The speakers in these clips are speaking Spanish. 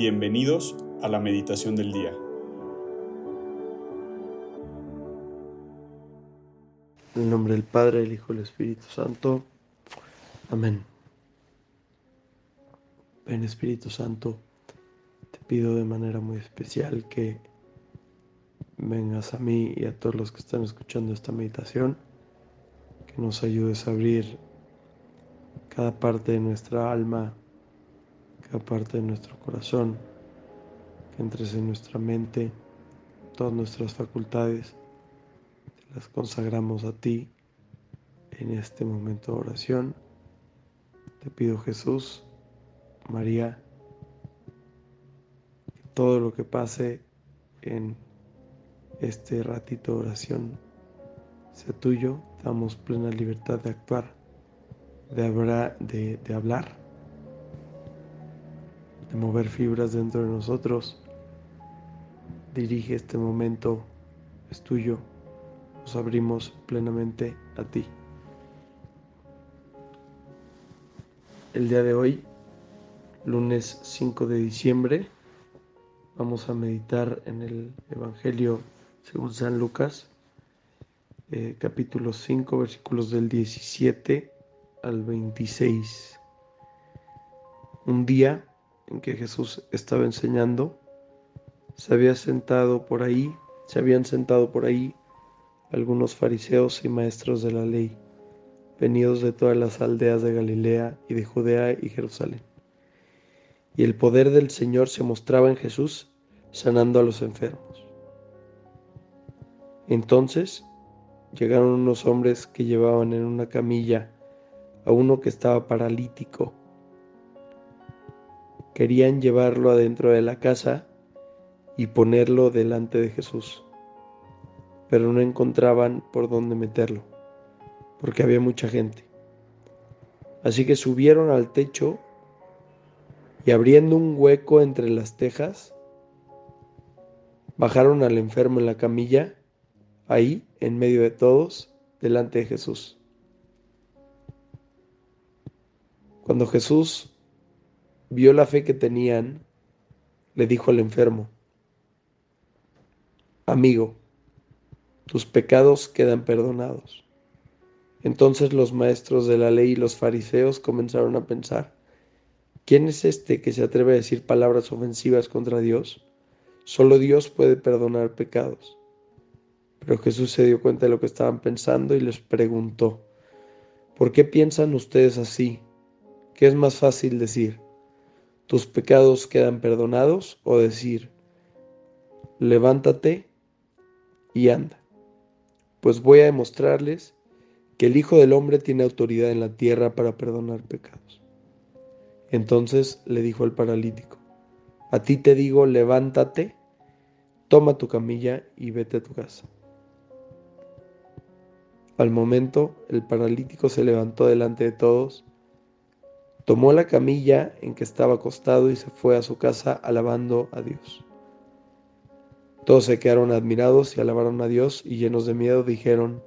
Bienvenidos a la meditación del día. En el nombre del Padre, el Hijo y el Espíritu Santo. Amén. Ven Espíritu Santo, te pido de manera muy especial que vengas a mí y a todos los que están escuchando esta meditación, que nos ayudes a abrir cada parte de nuestra alma cada parte de nuestro corazón, que entres en nuestra mente, todas nuestras facultades, las consagramos a ti en este momento de oración. Te pido Jesús, María, que todo lo que pase en este ratito de oración sea tuyo, damos plena libertad de actuar, de, de hablar de mover fibras dentro de nosotros. Dirige este momento, es tuyo, nos abrimos plenamente a ti. El día de hoy, lunes 5 de diciembre, vamos a meditar en el Evangelio según San Lucas, eh, capítulo 5, versículos del 17 al 26. Un día en que Jesús estaba enseñando, se había sentado por ahí, se habían sentado por ahí algunos fariseos y maestros de la ley, venidos de todas las aldeas de Galilea y de Judea y Jerusalén. Y el poder del Señor se mostraba en Jesús, sanando a los enfermos. Entonces llegaron unos hombres que llevaban en una camilla a uno que estaba paralítico Querían llevarlo adentro de la casa y ponerlo delante de Jesús, pero no encontraban por dónde meterlo, porque había mucha gente. Así que subieron al techo y abriendo un hueco entre las tejas, bajaron al enfermo en la camilla, ahí, en medio de todos, delante de Jesús. Cuando Jesús vio la fe que tenían, le dijo al enfermo, Amigo, tus pecados quedan perdonados. Entonces los maestros de la ley y los fariseos comenzaron a pensar, ¿quién es este que se atreve a decir palabras ofensivas contra Dios? Solo Dios puede perdonar pecados. Pero Jesús se dio cuenta de lo que estaban pensando y les preguntó, ¿por qué piensan ustedes así? ¿Qué es más fácil decir? Tus pecados quedan perdonados o decir, levántate y anda, pues voy a demostrarles que el Hijo del Hombre tiene autoridad en la tierra para perdonar pecados. Entonces le dijo al paralítico, a ti te digo, levántate, toma tu camilla y vete a tu casa. Al momento, el paralítico se levantó delante de todos, Tomó la camilla en que estaba acostado y se fue a su casa alabando a Dios. Todos se quedaron admirados y alabaron a Dios y llenos de miedo dijeron,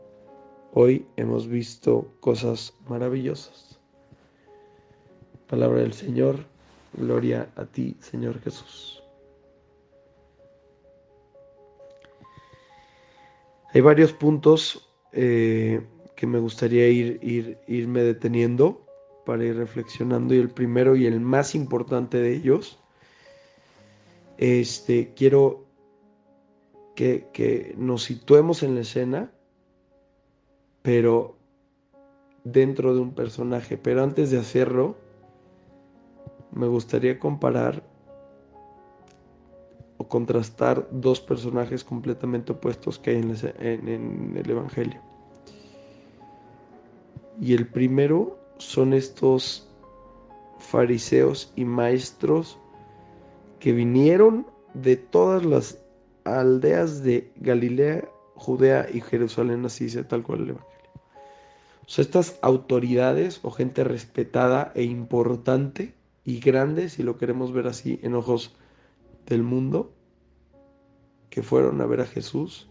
hoy hemos visto cosas maravillosas. Palabra del Señor, gloria a ti, Señor Jesús. Hay varios puntos eh, que me gustaría ir, ir, irme deteniendo para ir reflexionando y el primero y el más importante de ellos, este, quiero que, que nos situemos en la escena, pero dentro de un personaje. Pero antes de hacerlo, me gustaría comparar o contrastar dos personajes completamente opuestos que hay en, en el Evangelio. Y el primero son estos fariseos y maestros que vinieron de todas las aldeas de Galilea, Judea y Jerusalén, así dice tal cual el Evangelio. O sea, estas autoridades o gente respetada e importante y grande, si lo queremos ver así en ojos del mundo, que fueron a ver a Jesús,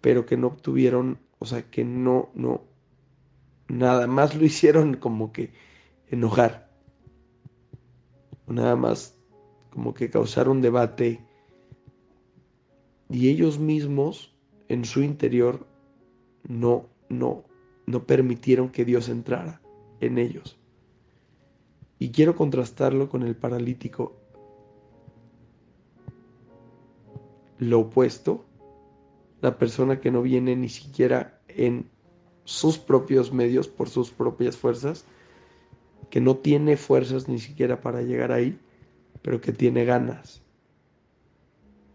pero que no obtuvieron o sea, que no, no, nada más lo hicieron como que enojar. nada más como que causar un debate y ellos mismos en su interior no, no, no permitieron que Dios entrara en ellos. Y quiero contrastarlo con el paralítico. Lo opuesto, la persona que no viene ni siquiera en sus propios medios, por sus propias fuerzas, que no tiene fuerzas ni siquiera para llegar ahí, pero que tiene ganas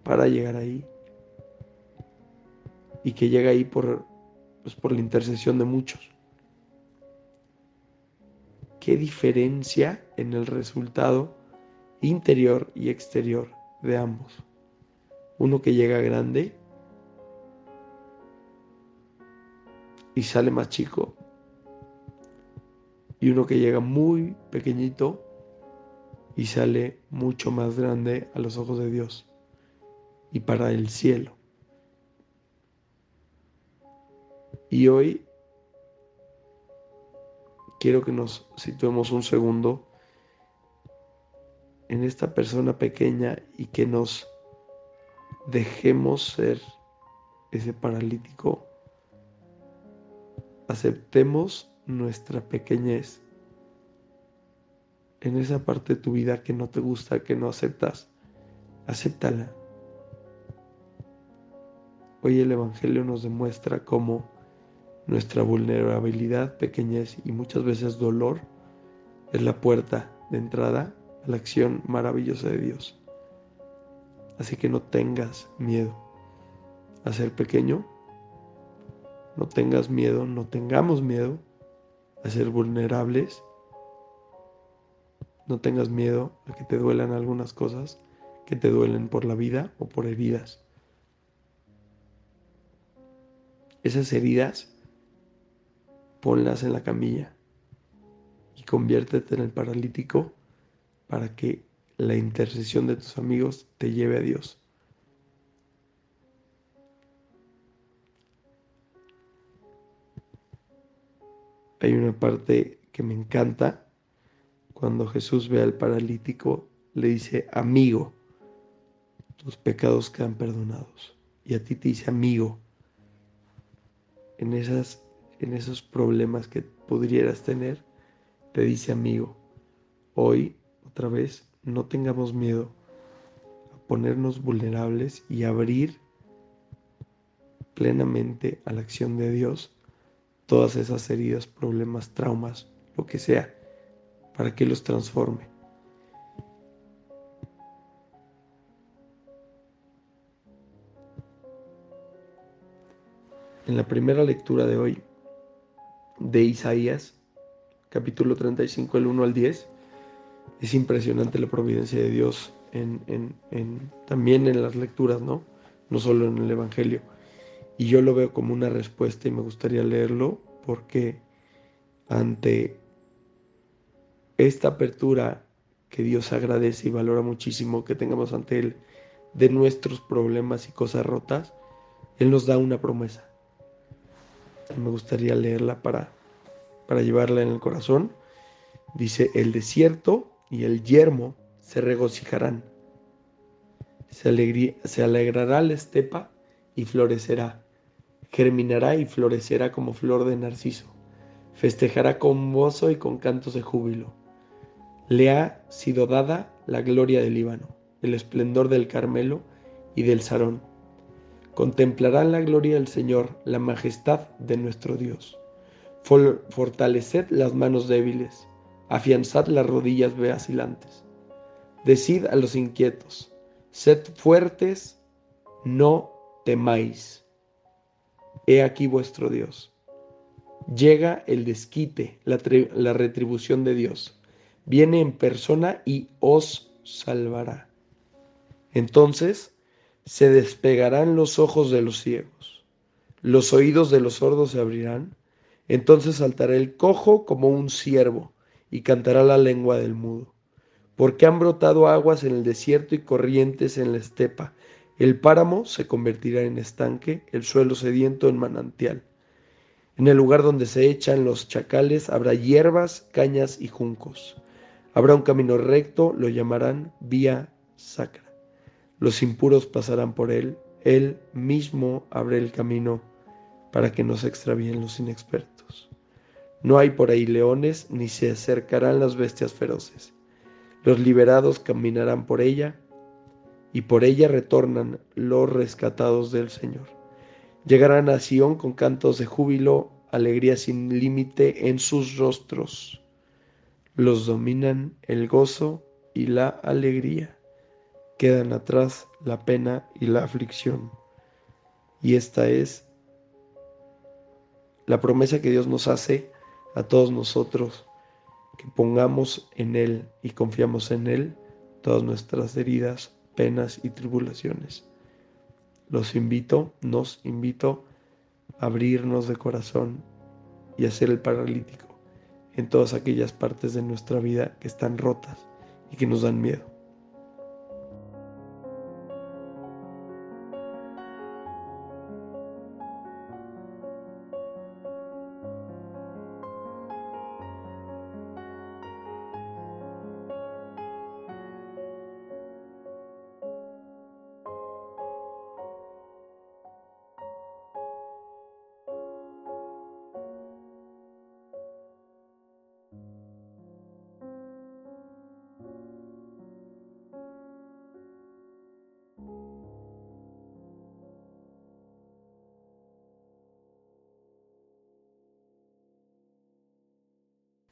para llegar ahí y que llega ahí por, pues, por la intercesión de muchos. ¿Qué diferencia en el resultado interior y exterior de ambos? Uno que llega grande y sale más chico y uno que llega muy pequeñito y sale mucho más grande a los ojos de Dios y para el cielo. Y hoy quiero que nos situemos un segundo en esta persona pequeña y que nos dejemos ser ese paralítico. Aceptemos nuestra pequeñez en esa parte de tu vida que no te gusta, que no aceptas, acéptala. Hoy el Evangelio nos demuestra cómo nuestra vulnerabilidad, pequeñez y muchas veces dolor es la puerta de entrada a la acción maravillosa de Dios. Así que no tengas miedo a ser pequeño, no tengas miedo, no tengamos miedo a ser vulnerables. No tengas miedo a que te duelan algunas cosas que te duelen por la vida o por heridas. Esas heridas, ponlas en la camilla y conviértete en el paralítico para que la intercesión de tus amigos te lleve a Dios. Hay una parte que me encanta. Cuando Jesús ve al paralítico, le dice, amigo, tus pecados quedan perdonados. Y a ti te dice, amigo, en, esas, en esos problemas que pudieras tener, te dice, amigo, hoy, otra vez, no tengamos miedo a ponernos vulnerables y abrir plenamente a la acción de Dios todas esas heridas, problemas, traumas, lo que sea, para que los transforme. En la primera lectura de hoy de Isaías, capítulo 35, el 1 al 10, es impresionante la providencia de Dios en, también en las lecturas, ¿no? No solo en el Evangelio. Y yo lo veo como una respuesta y me gustaría leerlo porque ante esta apertura que Dios agradece y valora muchísimo que tengamos ante Él de nuestros problemas y cosas rotas, Él nos da una promesa. Me gustaría leerla para, para llevarla en el corazón. Dice, el desierto y el yermo se regocijarán. Se, se alegrará la estepa y florecerá germinará y florecerá como flor de narciso, festejará con gozo y con cantos de júbilo. Le ha sido dada la gloria del Líbano, el esplendor del Carmelo y del Sarón. Contemplarán la gloria del Señor, la majestad de nuestro Dios. fortaleced las manos débiles, afianzad las rodillas vacilantes. Decid a los inquietos, sed fuertes, no temáis He aquí vuestro Dios. Llega el desquite, la, retribución de Dios. Viene en persona y os salvará. Entonces se despegarán los ojos de los ciegos, los oídos de los sordos se abrirán, entonces saltará el cojo como un ciervo y cantará la lengua del mudo. Porque han brotado aguas en el desierto y corrientes en la estepa, el páramo se convertirá en estanque, el suelo sediento en manantial. En el lugar donde se echan los chacales habrá hierbas, cañas y juncos. Habrá un camino recto, lo llamarán vía sacra. Los impuros pasarán por él, él mismo abre el camino para que no se extravíen los inexpertos. No hay por ahí leones, ni se acercarán las bestias feroces. Los liberados caminarán por ella, y por ella retornan los rescatados del Señor. Llegarán a Sión con cantos de júbilo, alegría sin límite en sus rostros. Los dominan el gozo y la alegría. Quedan atrás la pena y la aflicción. Y esta es la promesa que Dios nos hace a todos nosotros, que pongamos en Él y confiamos en Él todas nuestras heridas, penas y tribulaciones. Los invito, nos invito a abrirnos de corazón y a ser el paralítico en todas aquellas partes de nuestra vida que están rotas y que nos dan miedo.